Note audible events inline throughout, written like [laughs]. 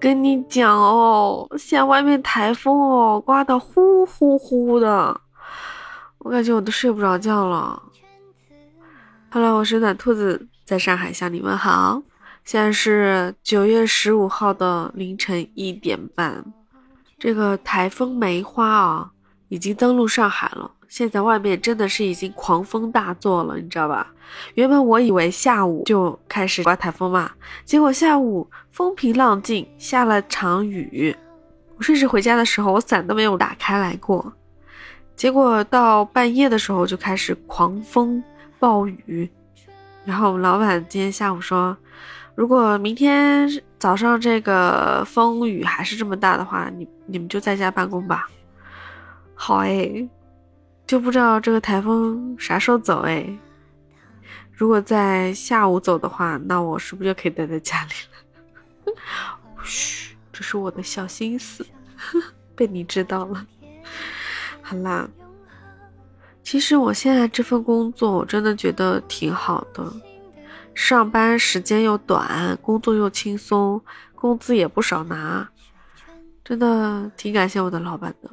跟你讲哦，现在外面台风哦，刮得呼呼呼的，我感觉我都睡不着觉了。Hello，我是暖兔子，在上海向你们好。现在是九月十五号的凌晨一点半，这个台风梅花啊，已经登陆上海了。现在外面真的是已经狂风大作了，你知道吧？原本我以为下午就开始刮台风嘛，结果下午风平浪静，下了场雨。我甚至回家的时候，我伞都没有打开来过。结果到半夜的时候就开始狂风暴雨。然后我们老板今天下午说，如果明天早上这个风雨还是这么大的话，你你们就在家办公吧。好哎。就不知道这个台风啥时候走哎？如果在下午走的话，那我是不是就可以待在家里了？嘘，这是我的小心思，[laughs] 被你知道了。好啦，其实我现在这份工作我真的觉得挺好的，上班时间又短，工作又轻松，工资也不少拿，真的挺感谢我的老板的。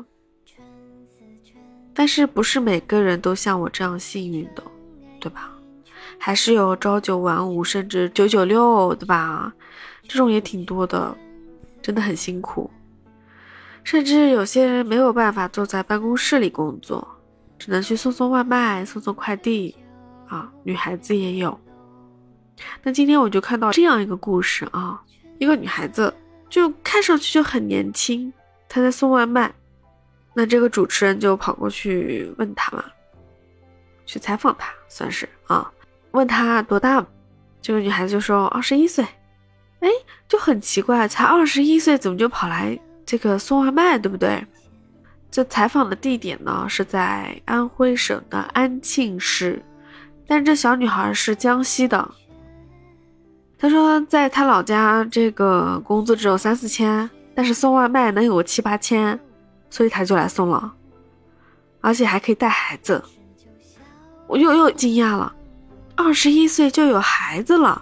但是不是每个人都像我这样幸运的，对吧？还是有朝九晚五，甚至九九六，对吧？这种也挺多的，真的很辛苦。甚至有些人没有办法坐在办公室里工作，只能去送送外卖、送送快递啊。女孩子也有。那今天我就看到这样一个故事啊，一个女孩子就看上去就很年轻，她在送外卖。那这个主持人就跑过去问他嘛，去采访他，算是啊，问他多大，这个女孩子就说二十一岁，哎，就很奇怪，才二十一岁怎么就跑来这个送外卖，对不对？这采访的地点呢是在安徽省的安庆市，但这小女孩是江西的。她说在她老家这个工资只有三四千，但是送外卖能有个七八千。所以他就来送了，而且还可以带孩子，我又又惊讶了，二十一岁就有孩子了。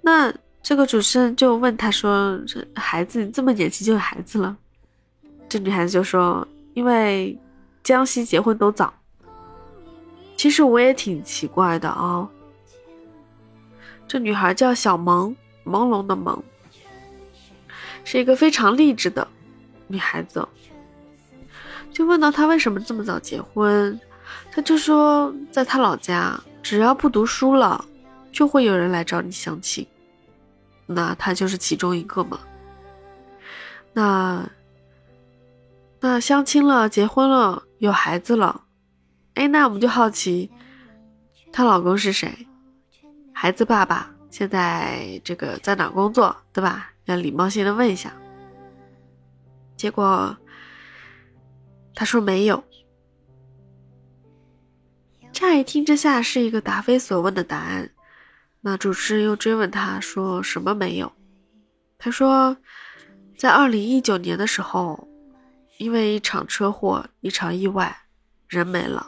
那这个主持人就问他说：“这孩子这么年轻就有孩子了？”这女孩子就说：“因为江西结婚都早。”其实我也挺奇怪的啊。这女孩叫小萌，朦胧的萌，是一个非常励志的。女孩子就问到她为什么这么早结婚，她就说，在她老家，只要不读书了，就会有人来找你相亲，那他就是其中一个嘛。那那相亲了，结婚了，有孩子了，哎，那我们就好奇，她老公是谁？孩子爸爸现在这个在哪工作，对吧？要礼貌性的问一下。结果，他说没有。乍一听之下是一个答非所问的答案。那主持人又追问他说什么没有？他说，在二零一九年的时候，因为一场车祸、一场意外，人没了，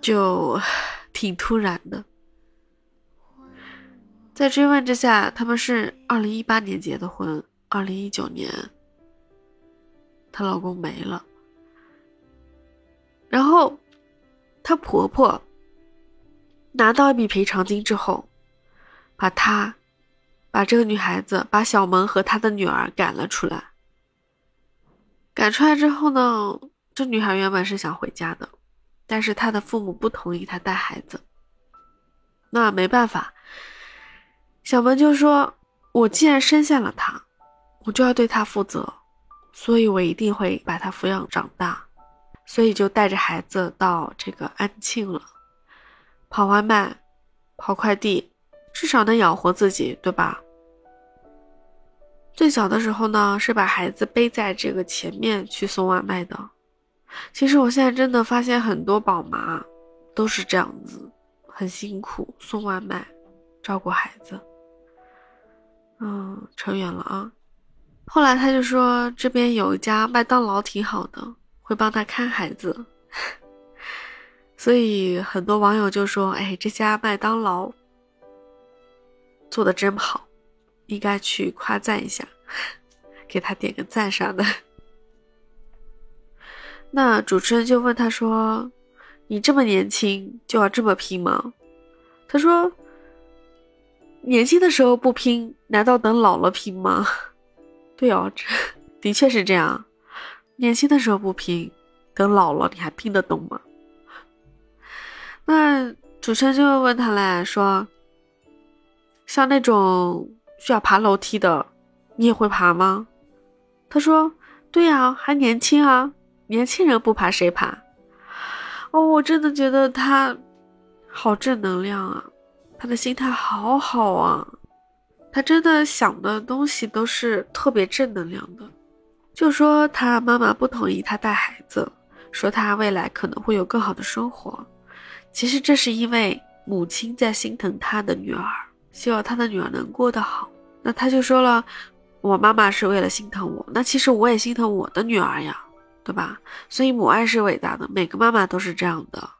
就 [laughs] 挺突然的。在追问之下，他们是二零一八年结的婚，二零一九年。她老公没了，然后她婆婆拿到一笔赔偿金之后，把她、把这个女孩子、把小萌和她的女儿赶了出来。赶出来之后呢，这女孩原本是想回家的，但是她的父母不同意她带孩子。那没办法，小萌就说：“我既然生下了他，我就要对他负责。”所以，我一定会把他抚养长大，所以就带着孩子到这个安庆了，跑外卖，跑快递，至少能养活自己，对吧？最小的时候呢，是把孩子背在这个前面去送外卖的。其实我现在真的发现很多宝妈都是这样子，很辛苦，送外卖，照顾孩子。嗯，扯远了啊。后来他就说，这边有一家麦当劳挺好的，会帮他看孩子。[laughs] 所以很多网友就说：“哎，这家麦当劳做的真好，应该去夸赞一下，[laughs] 给他点个赞啥的。[laughs] 那主持人就问他说：“你这么年轻就要这么拼吗？”他说：“年轻的时候不拼，难道等老了拼吗？”对哦，的确是这样。年轻的时候不拼，等老了你还拼得动吗？那主持人就会问他嘞，说：“像那种需要爬楼梯的，你也会爬吗？”他说：“对呀，还年轻啊。”年轻人不爬谁爬？哦，我真的觉得他好正能量啊，他的心态好好啊，他真的想的东西都是特别正能量的。就说他妈妈不同意他带孩子，说他未来可能会有更好的生活。其实这是因为母亲在心疼他的女儿，希望他的女儿能过得好。那他就说了，我妈妈是为了心疼我，那其实我也心疼我的女儿呀。对吧？所以母爱是伟大的，每个妈妈都是这样的。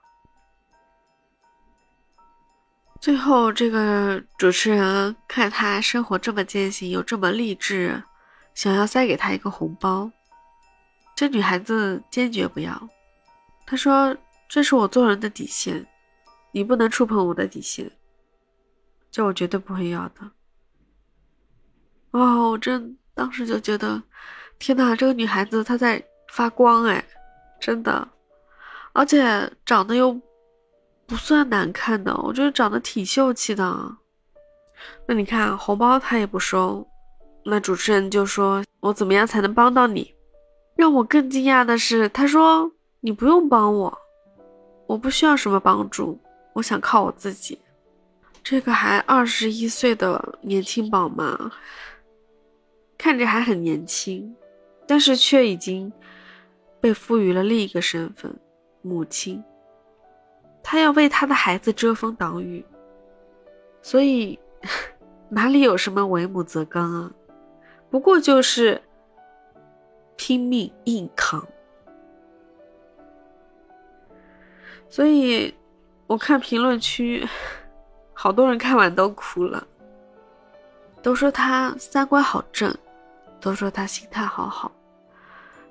最后，这个主持人看他生活这么艰辛，又这么励志，想要塞给他一个红包，这女孩子坚决不要。她说：“这是我做人的底线，你不能触碰我的底线，这我绝对不会要的。”哦，我真当时就觉得，天哪，这个女孩子她在。发光哎，真的，而且长得又不算难看的，我觉得长得挺秀气的。那你看红包他也不收，那主持人就说：“我怎么样才能帮到你？”让我更惊讶的是，他说：“你不用帮我，我不需要什么帮助，我想靠我自己。”这个还二十一岁的年轻宝妈，看着还很年轻，但是却已经。被赋予了另一个身份，母亲。她要为她的孩子遮风挡雨，所以 [laughs] 哪里有什么为母则刚啊？不过就是拼命硬扛。所以我看评论区，好多人看完都哭了，都说她三观好正，都说她心态好好。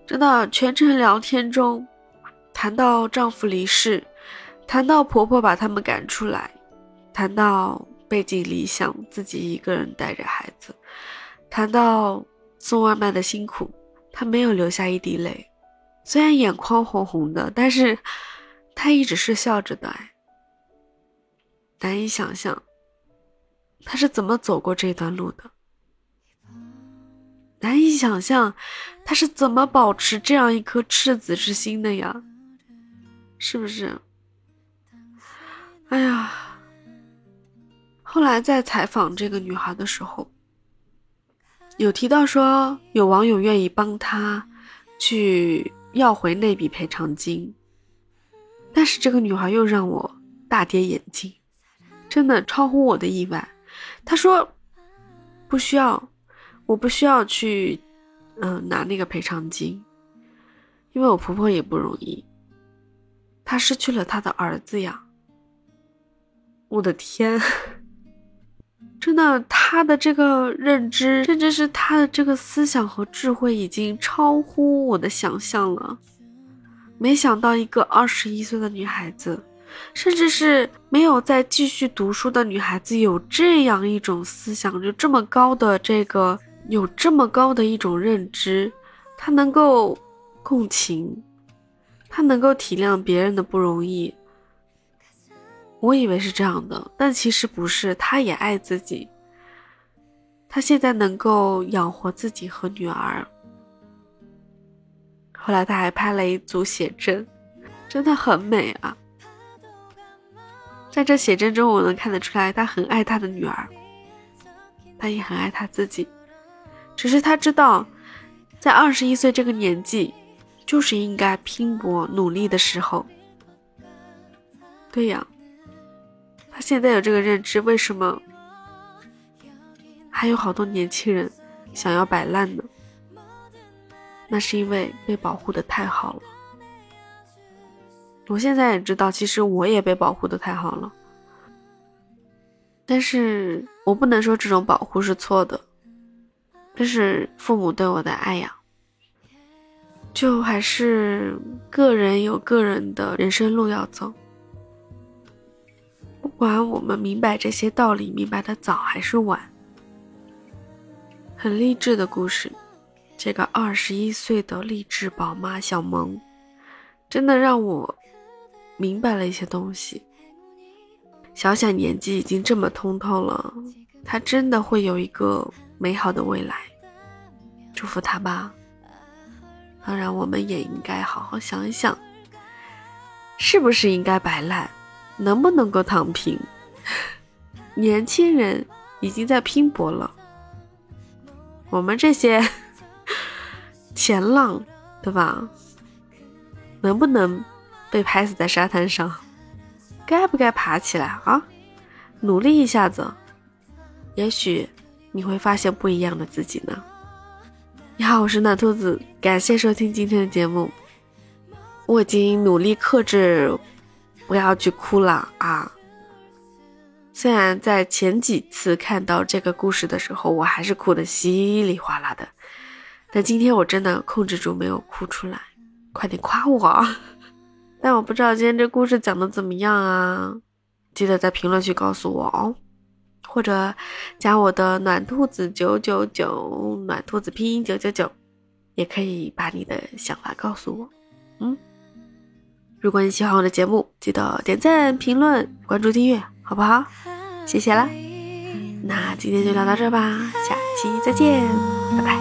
真的，全程聊天中，谈到丈夫离世，谈到婆婆把他们赶出来，谈到背井离乡，自己一个人带着孩子，谈到送外卖的辛苦，她没有流下一滴泪，虽然眼眶红红的，但是她一直是笑着的。难以想象，她是怎么走过这段路的。难以想象，他是怎么保持这样一颗赤子之心的呀？是不是？哎呀，后来在采访这个女孩的时候，有提到说有网友愿意帮她去要回那笔赔偿金，但是这个女孩又让我大跌眼镜，真的超乎我的意外。她说不需要。我不需要去，嗯，拿那个赔偿金，因为我婆婆也不容易，她失去了她的儿子呀。我的天，真的，她的这个认知，甚至是她的这个思想和智慧，已经超乎我的想象了。没想到一个二十一岁的女孩子，甚至是没有再继续读书的女孩子，有这样一种思想，就这么高的这个。有这么高的一种认知，她能够共情，他能够体谅别人的不容易。我以为是这样的，但其实不是。他也爱自己，他现在能够养活自己和女儿。后来他还拍了一组写真，真的很美啊。在这写真中，我能看得出来，他很爱他的女儿，他也很爱他自己。只是他知道，在二十一岁这个年纪，就是应该拼搏努力的时候。对呀，现在有这个认知，为什么还有好多年轻人想要摆烂呢？那是因为被保护的太好了。我现在也知道，其实我也被保护的太好了，但是我不能说这种保护是错的。这是父母对我的爱呀。就还是个人有个人的人生路要走。不管我们明白这些道理，明白的早还是晚，很励志的故事。这个二十一岁的励志宝妈小萌，真的让我明白了一些东西。小小年纪已经这么通透了，她真的会有一个美好的未来。祝福她吧。当然，我们也应该好好想一想，是不是应该摆烂，能不能够躺平？年轻人已经在拼搏了，我们这些 [laughs] 前浪，对吧？能不能被拍死在沙滩上？该不该爬起来啊？努力一下子，也许你会发现不一样的自己呢。你好，我是暖兔子，感谢收听今天的节目。我已经努力克制，不要去哭了啊。虽然在前几次看到这个故事的时候，我还是哭的稀里哗啦的，但今天我真的控制住没有哭出来。快点夸我！[laughs] 但我不知道今天这故事讲的怎么样啊？记得在评论区告诉我哦。或者加我的暖兔子九九九，暖兔子拼音九九九，也可以把你的想法告诉我。嗯，如果你喜欢我的节目，记得点赞、评论、关注、订阅，好不好？谢谢啦。那今天就聊到这吧，下期再见，拜拜。